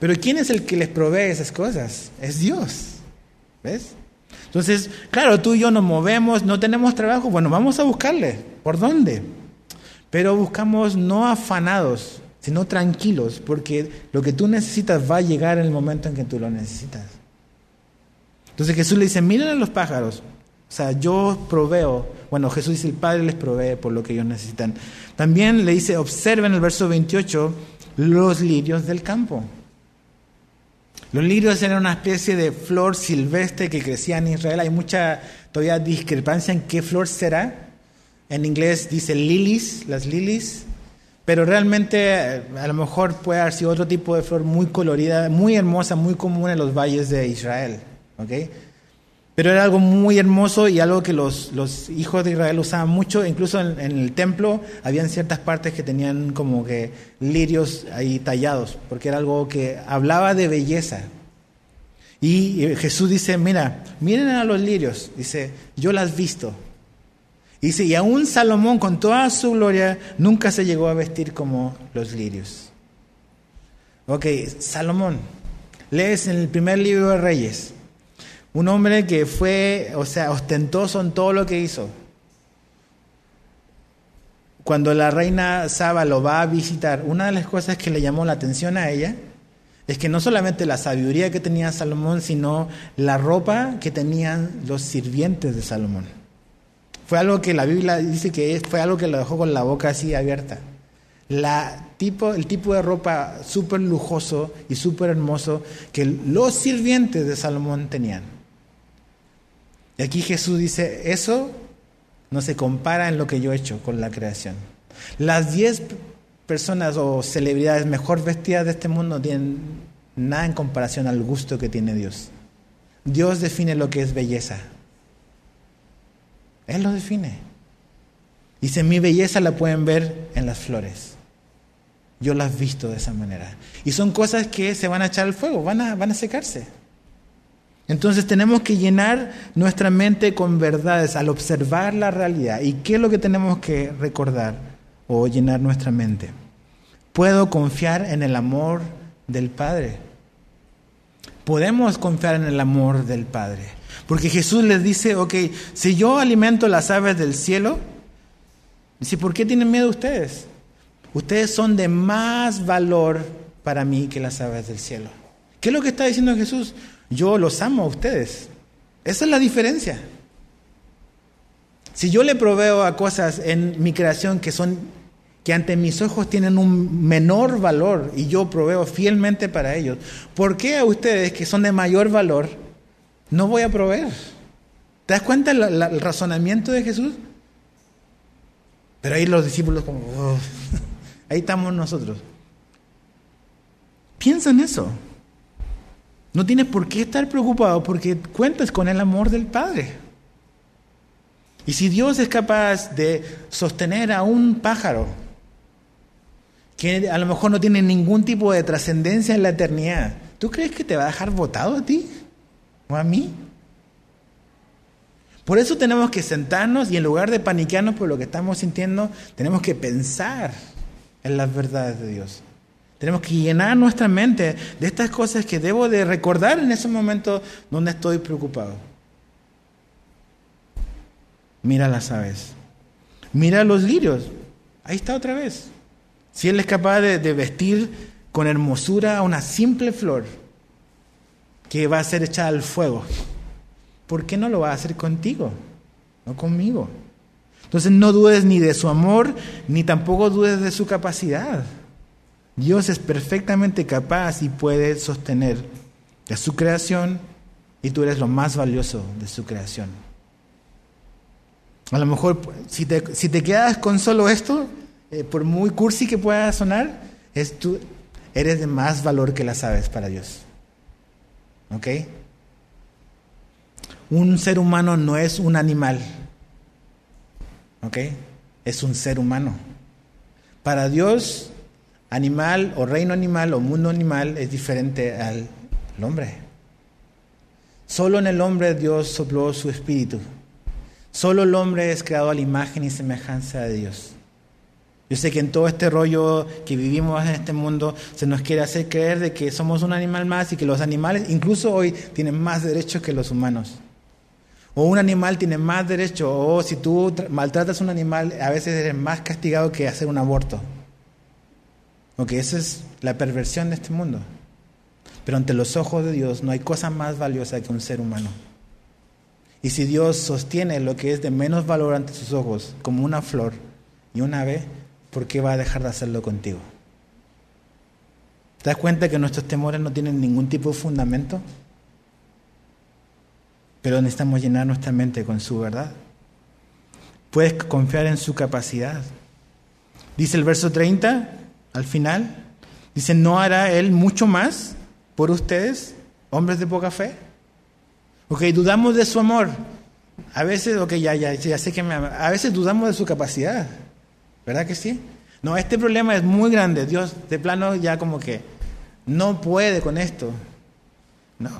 Pero ¿quién es el que les provee esas cosas? Es Dios. ¿Ves? Entonces, claro, tú y yo nos movemos, no tenemos trabajo, bueno, vamos a buscarle. ¿Por dónde? Pero buscamos no afanados, sino tranquilos, porque lo que tú necesitas va a llegar en el momento en que tú lo necesitas. Entonces Jesús le dice, miren a los pájaros, o sea, yo proveo, bueno, Jesús dice, el Padre les provee por lo que ellos necesitan. También le dice, observen el verso 28, los lirios del campo. Los lirios eran una especie de flor silvestre que crecía en Israel. Hay mucha todavía discrepancia en qué flor será. En inglés dice lilies, las lilies. Pero realmente a lo mejor puede haber sido otro tipo de flor muy colorida, muy hermosa, muy común en los valles de Israel. ¿okay? Pero era algo muy hermoso y algo que los, hijos de Israel usaban mucho. Incluso en, el templo habían ciertas partes que tenían como que lirios ahí tallados, porque era algo que hablaba de belleza. Y Jesús dice, mira, miren a los lirios. Dice, yo las visto. Dice, y aún Salomón con toda su gloria nunca se llegó a vestir como los lirios. Ok, Salomón, lees en el primer libro de Reyes, un hombre que fue, o sea, ostentoso en todo lo que hizo. Cuando la reina Saba lo va a visitar, una de las cosas que le llamó la atención a ella es que no solamente la sabiduría que tenía Salomón, sino la ropa que tenían los sirvientes de Salomón. Fue algo que la Biblia dice que fue algo que lo dejó con la boca así abierta. La tipo, el tipo de ropa súper lujoso y súper hermoso que los sirvientes de Salomón tenían. Y aquí Jesús dice, eso no se compara en lo que yo he hecho con la creación. Las diez personas o celebridades mejor vestidas de este mundo no tienen nada en comparación al gusto que tiene Dios. Dios define lo que es belleza. Él lo define. Dice, mi belleza la pueden ver en las flores. Yo las visto de esa manera. Y son cosas que se van a echar al fuego, van a secarse. Entonces tenemos que llenar nuestra mente con verdades al observar la realidad. ¿Y qué es lo que tenemos que recordar o llenar nuestra mente? Puedo confiar en el amor del Padre. Podemos confiar en el amor del Padre. Porque Jesús les dice, ok, si yo alimento las aves del cielo, dice, ¿por qué tienen miedo ustedes? Ustedes son de más valor para mí que las aves del cielo. ¿Qué es lo que está diciendo Jesús? Yo los amo a ustedes. Esa es la diferencia. Si yo le proveo a cosas en mi creación que son que ante mis ojos tienen un menor valor y yo proveo fielmente para ellos, ¿por qué a ustedes que son de mayor valor no voy a proveer? ¿Te das cuenta el, razonamiento de Jesús? Pero ahí los discípulos como, oh, ahí estamos nosotros. Piensa en eso. No tienes por qué estar preocupado porque cuentas con el amor del Padre. Y si Dios es capaz de sostener a un pájaro que a lo mejor no tiene ningún tipo de trascendencia en la eternidad, ¿tú crees que te va a dejar votado a ti o a mí? Por eso tenemos que sentarnos y en lugar de paniquearnos por lo que estamos sintiendo, tenemos que pensar en las verdades de Dios. Tenemos que llenar nuestra mente de estas cosas que debo de recordar en esos momentos donde estoy preocupado. Mira las aves. Mira los lirios. Ahí está otra vez. Si Él es capaz de, de vestir con hermosura a una simple flor que va a ser echada al fuego, ¿por qué no lo va a hacer contigo? No conmigo. Entonces no dudes ni de su amor, ni tampoco dudes de su capacidad. Dios es perfectamente capaz y puede sostener de su creación y tú eres lo más valioso de su creación. A lo mejor si te, si te quedas con solo esto, eh, por muy cursi que pueda sonar, es tú, eres de más valor que las aves para Dios. ¿Ok? Un ser humano no es un animal. ¿Ok? Es un ser humano. Para Dios, animal o reino animal o mundo animal es diferente al, hombre. Solo en el hombre Dios sopló su espíritu. Solo el hombre es creado a la imagen y semejanza de Dios. Yo sé que en todo este rollo que vivimos en este mundo se nos quiere hacer creer de que somos un animal más y que los animales incluso hoy tienen más derechos que los humanos. O un animal tiene más derechos, o si tú maltratas a un animal a veces eres más castigado que hacer un aborto. Ok, esa es la perversión de este mundo. Pero ante los ojos de Dios no hay cosa más valiosa que un ser humano. Y si Dios sostiene lo que es de menos valor ante sus ojos, como una flor y un ave, ¿por qué va a dejar de hacerlo contigo? ¿Te das cuenta que nuestros temores no tienen ningún tipo de fundamento? Pero necesitamos llenar nuestra mente con su verdad. Puedes confiar en su capacidad. Dice el verso 30, al final. Dice, ¿no hará Él mucho más por ustedes, hombres de poca fe? Ok, dudamos de su amor. A veces, ok, ya, ya, ya sé que me ama. A veces dudamos de su capacidad. ¿Verdad que sí? No, este problema es muy grande. Dios de plano ya como que no puede con esto. No.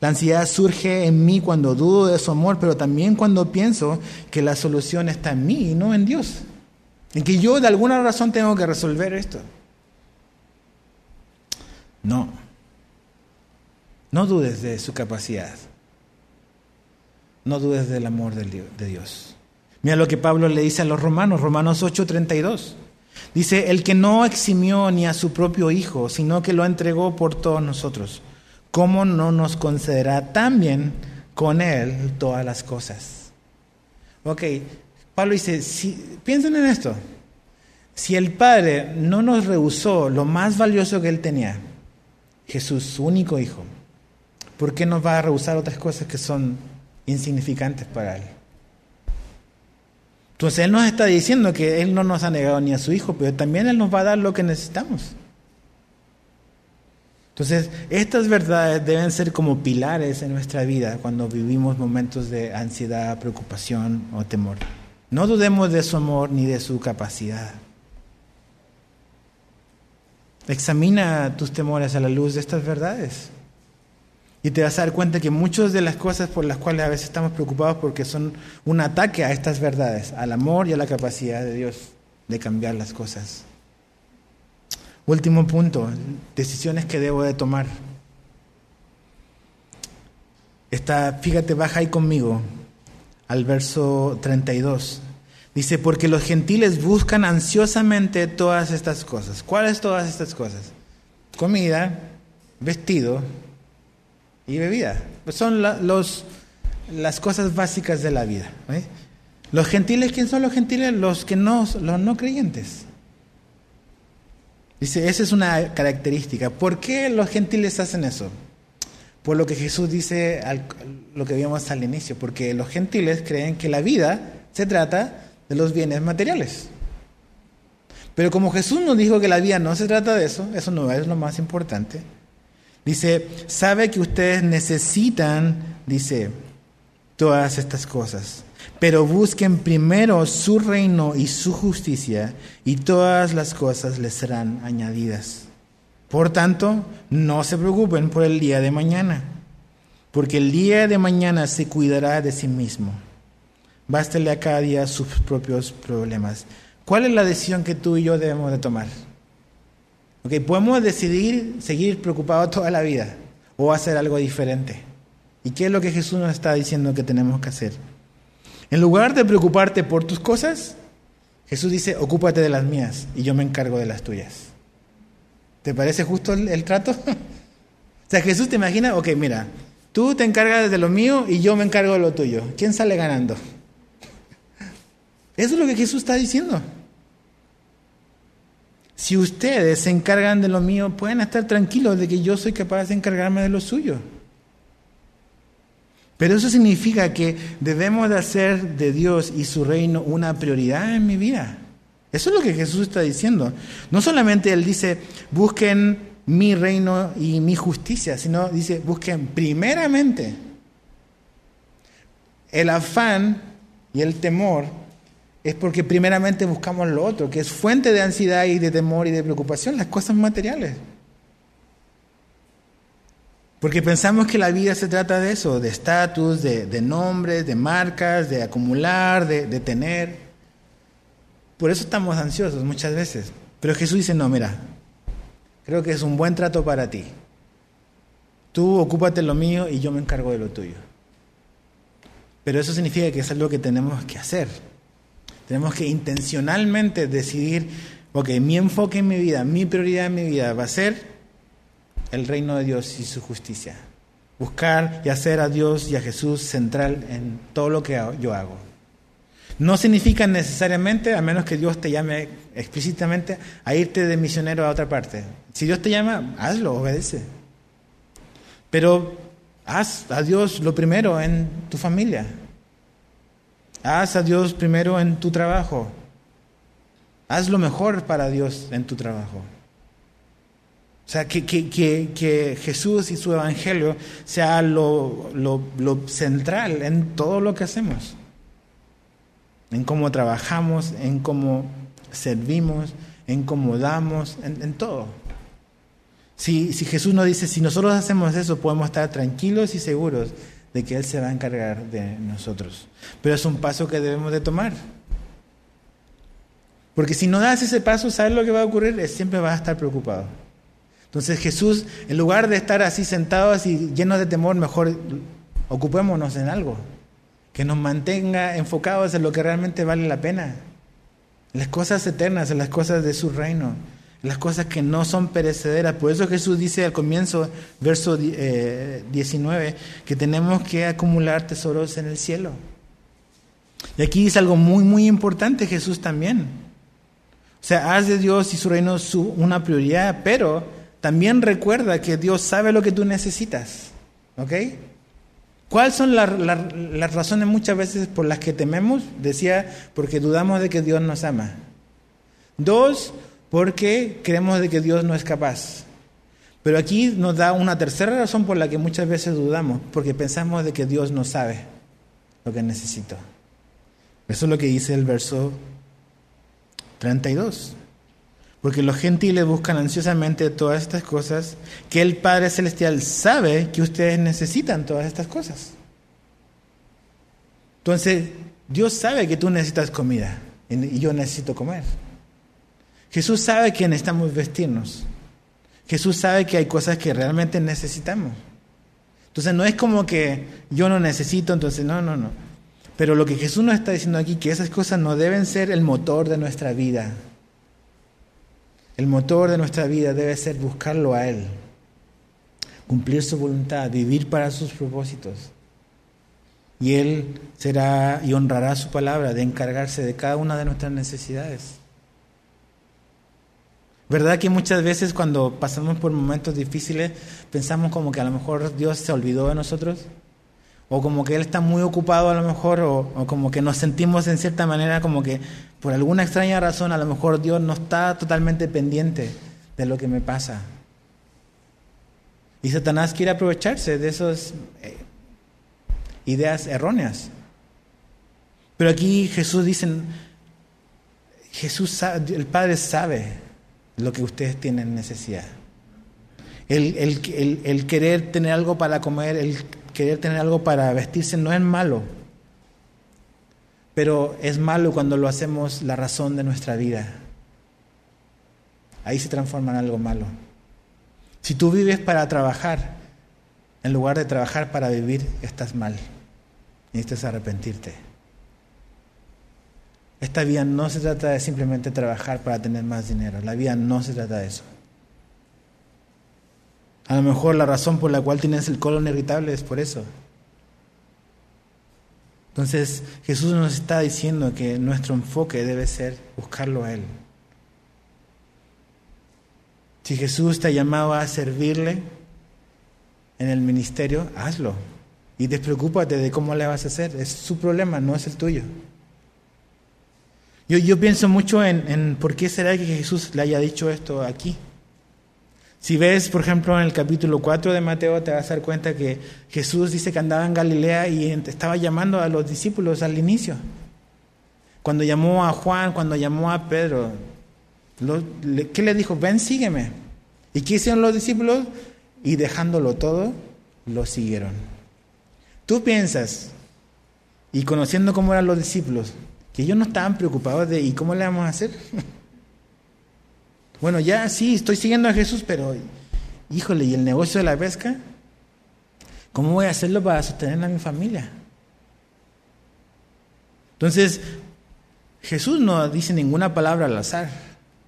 La ansiedad surge en mí cuando dudo de su amor, pero también cuando pienso que la solución está en mí y no en Dios. En que yo de alguna razón tengo que resolver esto. No. No dudes de su capacidad. No dudes del amor de Dios. Mira lo que Pablo le dice a los romanos, Romanos 8:32. Dice, el que no eximió ni a su propio Hijo, sino que lo entregó por todos nosotros, ¿cómo no nos concederá también con Él todas las cosas? Ok, Pablo dice, si, piensen en esto, si el Padre no nos rehusó lo más valioso que Él tenía, Jesús, su único Hijo, ¿por qué nos va a rehusar otras cosas que son insignificantes para Él? Entonces Él nos está diciendo que Él no nos ha negado ni a su Hijo, pero también Él nos va a dar lo que necesitamos. Entonces, estas verdades deben ser como pilares en nuestra vida cuando vivimos momentos de ansiedad, preocupación o temor. No dudemos de su amor ni de su capacidad. Examina tus temores a la luz de estas verdades. Y te vas a dar cuenta que muchas de las cosas por las cuales a veces estamos preocupados porque son un ataque a estas verdades, al amor y a la capacidad de Dios de cambiar las cosas. Último punto, decisiones que debo de tomar. Está, fíjate, baja ahí conmigo al verso 32. Dice, porque los gentiles buscan ansiosamente todas estas cosas. ¿Cuáles todas estas cosas? Comida, vestido y bebida. Son los, las cosas básicas de la vida. Los gentiles, ¿quién son los gentiles? Los que no, los no creyentes. Dice, esa es una característica. ¿Por qué los gentiles hacen eso? Por lo que Jesús dice, lo que vimos al inicio, porque los gentiles creen que la vida se trata de los bienes materiales. Pero como Jesús nos dijo que la vida no se trata de eso, eso no es lo más importante. Dice, sabe que ustedes necesitan, dice, todas estas cosas. Pero busquen primero su reino y su justicia, y todas las cosas les serán añadidas. Por tanto, no se preocupen por el día de mañana, porque el día de mañana se cuidará de sí mismo. Bástele a cada día sus propios problemas. ¿Cuál es la decisión que tú y yo debemos de tomar? Okay, podemos decidir seguir preocupados toda la vida o hacer algo diferente. ¿Y qué es lo que Jesús nos está diciendo que tenemos que hacer? En lugar de preocuparte por tus cosas, Jesús dice, ocúpate de las mías y yo me encargo de las tuyas. ¿Te parece justo el, trato? o sea, Jesús te imagina, ok, mira, tú te encargas de lo mío y yo me encargo de lo tuyo. ¿Quién sale ganando? Eso es lo que Jesús está diciendo. Si ustedes se encargan de lo mío, pueden estar tranquilos de que yo soy capaz de encargarme de lo suyo. Pero eso significa que debemos de hacer de Dios y su reino una prioridad en mi vida. Eso es lo que Jesús está diciendo. No solamente Él dice, busquen mi reino y mi justicia, sino dice, busquen primeramente el afán y el temor es porque primeramente buscamos lo otro, que es fuente de ansiedad y de temor y de preocupación, las cosas materiales. Porque pensamos que la vida se trata de eso, de estatus, de, nombres, de marcas, de acumular, de, tener. Por eso estamos ansiosos muchas veces. Pero Jesús dice, no, mira, creo que es un buen trato para ti. Tú ocúpate lo mío y yo me encargo de lo tuyo. Pero eso significa que es algo que tenemos que hacer. Tenemos que intencionalmente decidir, ok, mi enfoque en mi vida, mi prioridad en mi vida va a ser el reino de Dios y su justicia. Buscar y hacer a Dios y a Jesús central en todo lo que yo hago. No significa necesariamente, a menos que Dios te llame explícitamente, a irte de misionero a otra parte. Si Dios te llama, hazlo, obedece. Pero haz a Dios lo primero en tu familia, Haz a Dios primero en tu trabajo. Haz lo mejor para Dios en tu trabajo. O sea, que, que, Jesús y su Evangelio sea lo, central en todo lo que hacemos. En cómo trabajamos, en cómo servimos, en cómo damos, en, todo. Si, si Jesús nos dice, si nosotros hacemos eso, podemos estar tranquilos y seguros de que Él se va a encargar de nosotros. Pero es un paso que debemos de tomar. Porque si no das ese paso, ¿sabes lo que va a ocurrir? Es, siempre vas a estar preocupado. Entonces Jesús, en lugar de estar así sentados y llenos de temor, mejor ocupémonos en algo que nos mantenga enfocados en lo que realmente vale la pena, en las cosas eternas, en las cosas de su reino las cosas que no son perecederas. Por eso Jesús dice al comienzo, verso 19, eh, que tenemos que acumular tesoros en el cielo. Y aquí dice algo muy, muy importante Jesús también. O sea, haz de Dios y su reino su, una prioridad, pero también recuerda que Dios sabe lo que tú necesitas. ¿Ok? ¿Cuáles son las razones muchas veces por las que tememos? Decía, porque dudamos de que Dios nos ama. Dos, porque creemos de que Dios no es capaz. Pero aquí nos da una tercera razón por la que muchas veces dudamos, porque pensamos de que Dios no sabe lo que necesito. Eso es lo que dice el verso 32. Porque los gentiles buscan ansiosamente todas estas cosas, que el Padre Celestial sabe que ustedes necesitan todas estas cosas. Entonces, Dios sabe que tú necesitas comida y yo necesito comer. Jesús sabe que necesitamos vestirnos. Jesús sabe que hay cosas que realmente necesitamos. Entonces no es como que yo no necesito, entonces no, no, no. Pero lo que Jesús nos está diciendo aquí, que esas cosas no deben ser el motor de nuestra vida. El motor de nuestra vida debe ser buscarlo a Él, cumplir su voluntad, vivir para sus propósitos. y Él será y honrará su palabra de encargarse de cada una de nuestras necesidades. ¿Verdad que muchas veces cuando pasamos por momentos difíciles pensamos como que a lo mejor Dios se olvidó de nosotros? O como que Él está muy ocupado a lo mejor, o, como que nos sentimos en cierta manera como que por alguna extraña razón a lo mejor Dios no está totalmente pendiente de lo que me pasa. Y Satanás quiere aprovecharse de esas eh, ideas erróneas. Pero aquí Jesús dice, Jesús el Padre sabe lo que ustedes tienen necesidad. El, el, el, querer tener algo para comer, el querer tener algo para vestirse no es malo, pero es malo cuando lo hacemos la razón de nuestra vida. Ahí se transforma en algo malo. Si tú vives para trabajar, en lugar de trabajar para vivir, estás mal. Necesitas arrepentirte. Esta vida no se trata de simplemente trabajar para tener más dinero. La vida no se trata de eso. A lo mejor la razón por la cual tienes el colon irritable es por eso. Entonces Jesús nos está diciendo que nuestro enfoque debe ser buscarlo a Él. Si Jesús te ha llamado a servirle en el ministerio, hazlo. Y despreocúpate de cómo le vas a hacer. Es su problema, no es el tuyo. Yo, yo pienso mucho en, en por qué será que Jesús le haya dicho esto aquí. Si ves, por ejemplo, en el capítulo 4 de Mateo, te vas a dar cuenta que Jesús dice que andaba en Galilea y estaba llamando a los discípulos al inicio. Cuando llamó a Juan, cuando llamó a Pedro, ¿Qué le dijo? Ven, sígueme. ¿Y qué hicieron los discípulos? Y dejándolo todo, lo siguieron. Tú piensas, y conociendo cómo eran los discípulos, que ellos no estaban preocupados de, ¿y cómo le vamos a hacer? bueno, ya sí, estoy siguiendo a Jesús, pero, híjole, ¿y el negocio de la pesca? ¿Cómo voy a hacerlo para sostener a mi familia? Entonces, Jesús no dice ninguna palabra al azar.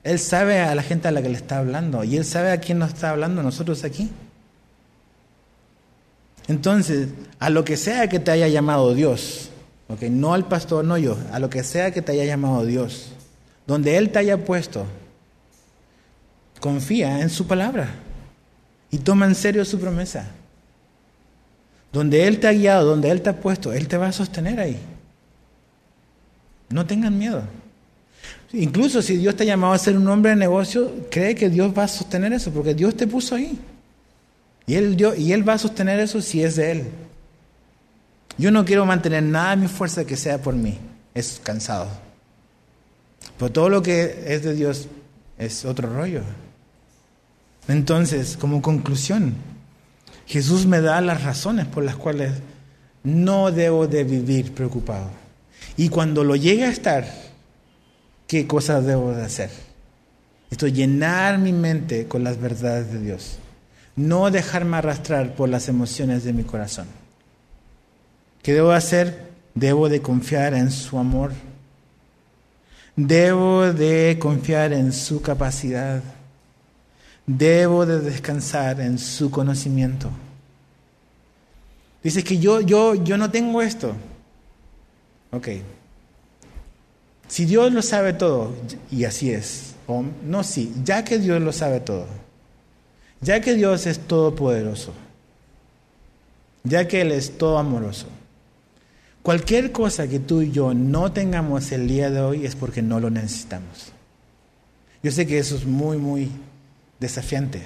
Él sabe a la gente a la que le está hablando y Él sabe a quién nos está hablando nosotros aquí. Entonces, a lo que sea que te haya llamado Dios, okay, no al pastor, no yo, a lo que sea que te haya llamado Dios, donde Él te haya puesto, confía en su palabra y toma en serio su promesa. Donde Él te ha guiado, donde Él te ha puesto, Él te va a sostener ahí. No tengan miedo. Incluso si Dios te ha llamado a ser un hombre de negocio, cree que Dios va a sostener eso, porque Dios te puso ahí. Y él, y él va a sostener eso si es de Él. Yo no quiero mantener nada de mi fuerza que sea por mí. Es cansado. Pero todo lo que es de Dios es otro rollo. Entonces, como conclusión, Jesús me da las razones por las cuales no debo de vivir preocupado. Y cuando lo llegue a estar, qué cosas debo de hacer. Esto llenar mi mente con las verdades de Dios. No dejarme arrastrar por las emociones de mi corazón. ¿Qué debo hacer? Debo de confiar en su amor. Debo de confiar en su capacidad. Debo de descansar en su conocimiento. Dice que yo, yo, yo no tengo esto. Ok, si Dios lo sabe todo, y así es, no, sí, ya que Dios lo sabe todo, ya que Dios es todopoderoso, ya que Él es todo amoroso, cualquier cosa que tú y yo no tengamos el día de hoy es porque no lo necesitamos. Yo sé que eso es muy, muy desafiante.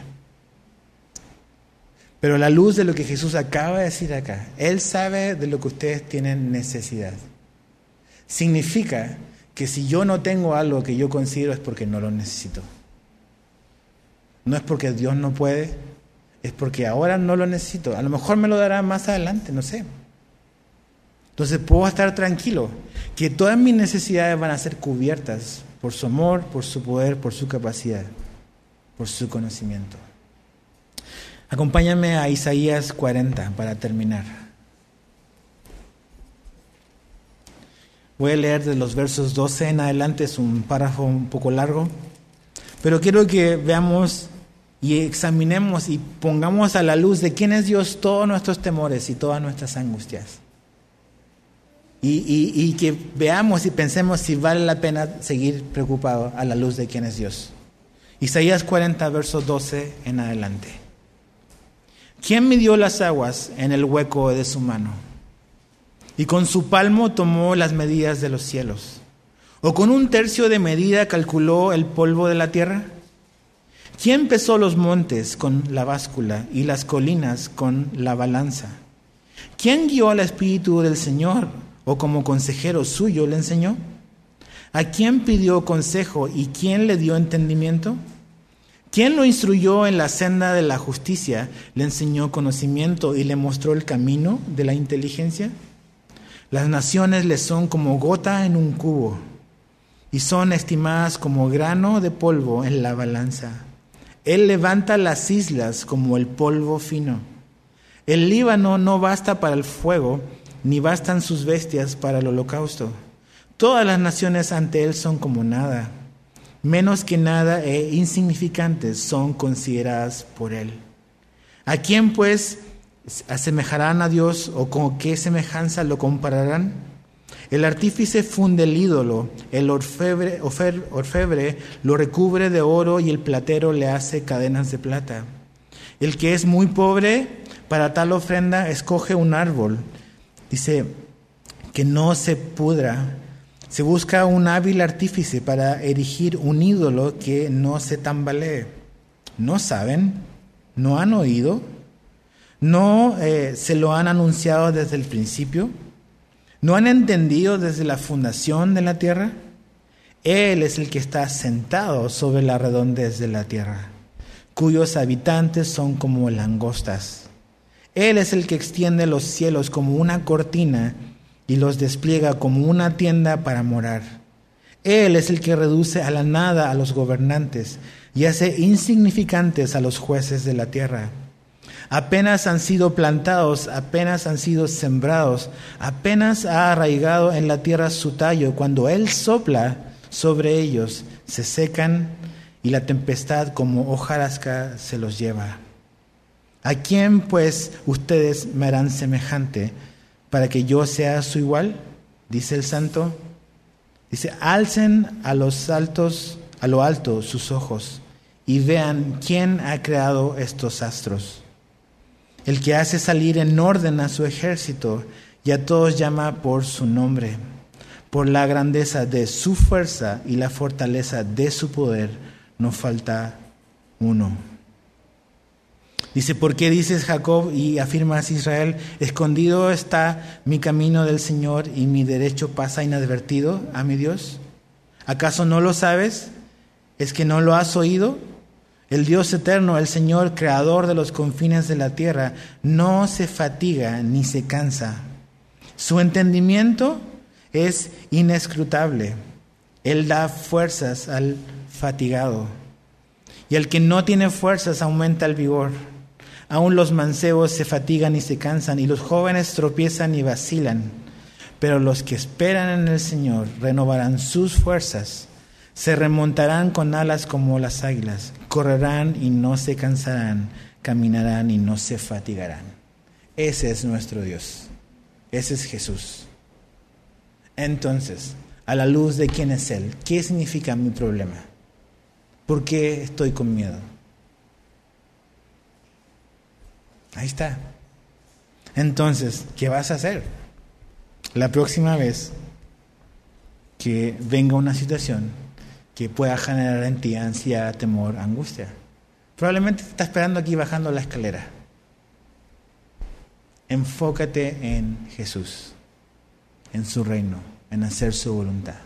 Pero la luz de lo que Jesús acaba de decir acá, Él sabe de lo que ustedes tienen necesidad. Significa que si yo no tengo algo que yo considero es porque no lo necesito. No es porque Dios no puede, es porque ahora no lo necesito. A lo mejor me lo dará más adelante, no sé. Entonces puedo estar tranquilo que todas mis necesidades van a ser cubiertas por su amor, por su poder, por su capacidad, por su conocimiento. Acompáñame a Isaías 40 para terminar. Voy a leer de los versos 12 en adelante, es un párrafo un poco largo, pero quiero que veamos y examinemos y pongamos a la luz de quién es Dios todos nuestros temores y todas nuestras angustias. y, que veamos y pensemos si vale la pena seguir preocupado a la luz de quién es Dios. Isaías 40, verso 12 en adelante. ¿Quién midió las aguas en el hueco de su mano? Y con su palmo tomó las medidas de los cielos. ¿O con un tercio de medida calculó el polvo de la tierra? ¿Quién pesó los montes con la báscula y las colinas con la balanza? ¿Quién guió al Espíritu del Señor o como consejero suyo le enseñó? ¿A quién pidió consejo y quién le dio entendimiento? ¿Quién lo instruyó en la senda de la justicia, le enseñó conocimiento y le mostró el camino de la inteligencia? Las naciones le son como gota en un cubo y son estimadas como grano de polvo en la balanza. Él levanta las islas como el polvo fino. El Líbano no basta para el fuego, ni bastan sus bestias para el holocausto. Todas las naciones ante Él son como nada, menos que nada e insignificantes son consideradas por Él. ¿A quién pues asemejarán a Dios o con qué semejanza lo compararán? El artífice funde el ídolo, el orfebre, lo recubre de oro y el platero le hace cadenas de plata. El que es muy pobre para tal ofrenda escoge un árbol, dice que no se pudra. Se busca un hábil artífice para erigir un ídolo que no se tambalee. ¿No saben? ¿No han oído? ¿No eh, se lo han anunciado desde el principio? ¿No han entendido desde la fundación de la tierra? Él es el que está sentado sobre la redondez de la tierra, cuyos habitantes son como langostas. Él es el que extiende los cielos como una cortina y los despliega como una tienda para morar. Él es el que reduce a la nada a los gobernantes y hace insignificantes a los jueces de la tierra apenas han sido plantados, apenas han sido sembrados, apenas ha arraigado en la tierra su tallo, cuando Él sopla sobre ellos, se secan y la tempestad como hojarasca se los lleva. ¿A quién pues ustedes me harán semejante para que yo sea su igual? Dice el santo. Dice, alcen a los altos, a lo alto sus ojos y vean quién ha creado estos astros el que hace salir en orden a su ejército y a todos llama por su nombre. Por la grandeza de su fuerza y la fortaleza de su poder, no falta uno. Dice, ¿por qué dices Jacob y afirmas Israel, escondido está mi camino del Señor y mi derecho pasa inadvertido a mi Dios? ¿Acaso no lo sabes? ¿Es que no lo has oído? El Dios eterno, el Señor creador de los confines de la tierra, no se fatiga ni se cansa. Su entendimiento es inescrutable. Él da fuerzas al fatigado. Y el que no tiene fuerzas aumenta el vigor. Aún los mancebos se fatigan y se cansan, y los jóvenes tropiezan y vacilan. Pero los que esperan en el Señor renovarán sus fuerzas se remontarán con alas como las águilas, correrán y no se cansarán, caminarán y no se fatigarán. Ese es nuestro Dios. Ese es Jesús. Entonces, a la luz de quién es Él, ¿qué significa mi problema? ¿Por qué estoy con miedo? Ahí está. Entonces, ¿qué vas a hacer? La próxima vez que venga una situación que pueda generar en ti ansiedad, temor, angustia. Probablemente te está esperando aquí bajando la escalera. Enfócate en Jesús, en su reino, en hacer su voluntad.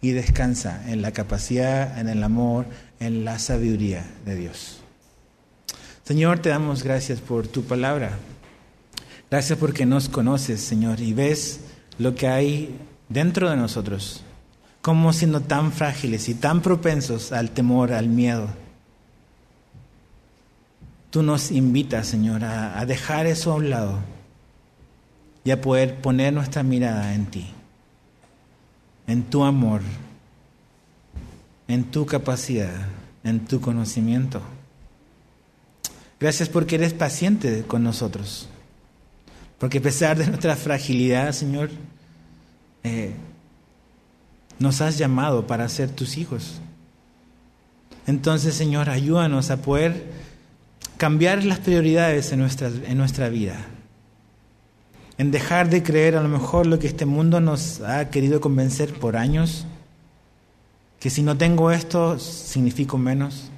Y descansa en la capacidad, en el amor, en la sabiduría de Dios. Señor, te damos gracias por tu palabra. Gracias porque nos conoces, Señor, y ves lo que hay dentro de nosotros como siendo tan frágiles y tan propensos al temor, al miedo. Tú nos invitas, Señor, a, a dejar eso a un lado y a poder poner nuestra mirada en ti, en tu amor, en tu capacidad, en tu conocimiento. Gracias porque eres paciente con nosotros. Porque a pesar de nuestra fragilidad, Señor, eh, nos has llamado para ser tus hijos. Entonces, Señor, ayúdanos a poder cambiar las prioridades en nuestra, en nuestra vida. En dejar de creer a lo mejor lo que este mundo nos ha querido convencer por años, que si no tengo esto significo menos,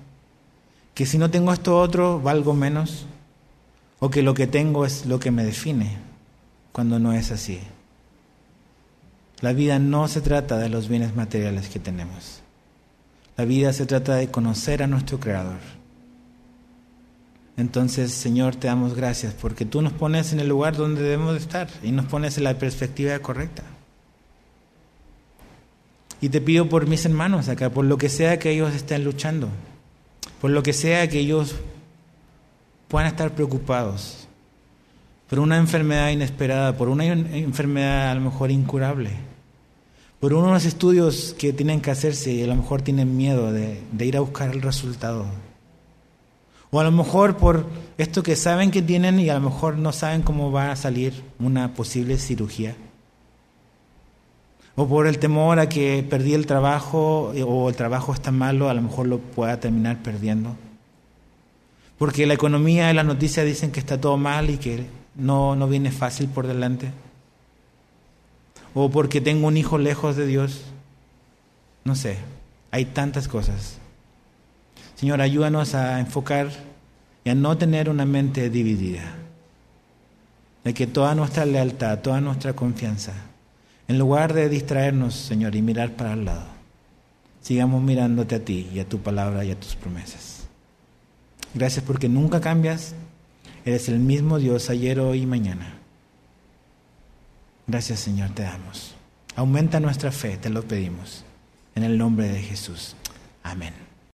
que si no tengo esto otro valgo menos, o que lo que tengo es lo que me define, cuando no es así. La vida no se trata de los bienes materiales que tenemos. La vida se trata de conocer a nuestro Creador. Entonces, Señor, te damos gracias porque tú nos pones en el lugar donde debemos de estar y nos pones en la perspectiva correcta. Y te pido por mis hermanos acá, por lo que sea que ellos estén luchando, por lo que sea que ellos puedan estar preocupados, por una enfermedad inesperada, por una enfermedad a lo mejor incurable, por unos estudios que tienen que hacerse y a lo mejor tienen miedo de, de ir a buscar el resultado. O a lo mejor por esto que saben que tienen y a lo mejor no saben cómo va a salir una posible cirugía o por el temor a que perdí el trabajo eh, o el trabajo está malo, a lo mejor lo pueda terminar perdiendo. Porque la economía y las noticias dicen que está todo mal y que no, no viene fácil por delante. O porque tengo un hijo lejos de Dios. No sé, hay tantas cosas. Señor, ayúdanos a enfocar y a no tener una mente dividida. De que toda nuestra lealtad, toda nuestra confianza en lugar de distraernos, Señor, y mirar para el lado, sigamos mirándote a ti y a tu palabra y a tus promesas. Gracias porque nunca cambias, eres el mismo Dios ayer, hoy y mañana. Gracias, Señor, te damos. Aumenta nuestra fe, te lo pedimos. En el nombre de Jesús. Amén.